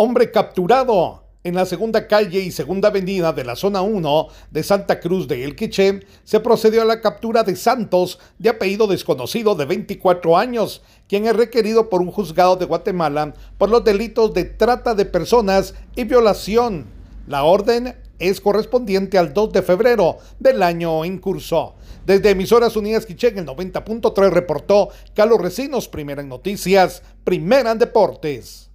Hombre capturado en la segunda calle y segunda avenida de la zona 1 de Santa Cruz de El Quiché, se procedió a la captura de Santos, de apellido desconocido de 24 años, quien es requerido por un juzgado de Guatemala por los delitos de trata de personas y violación. La orden es correspondiente al 2 de febrero del año en curso. Desde Emisoras Unidas Quiché en el 90.3 reportó Carlos Recinos, primera en noticias, primera en deportes.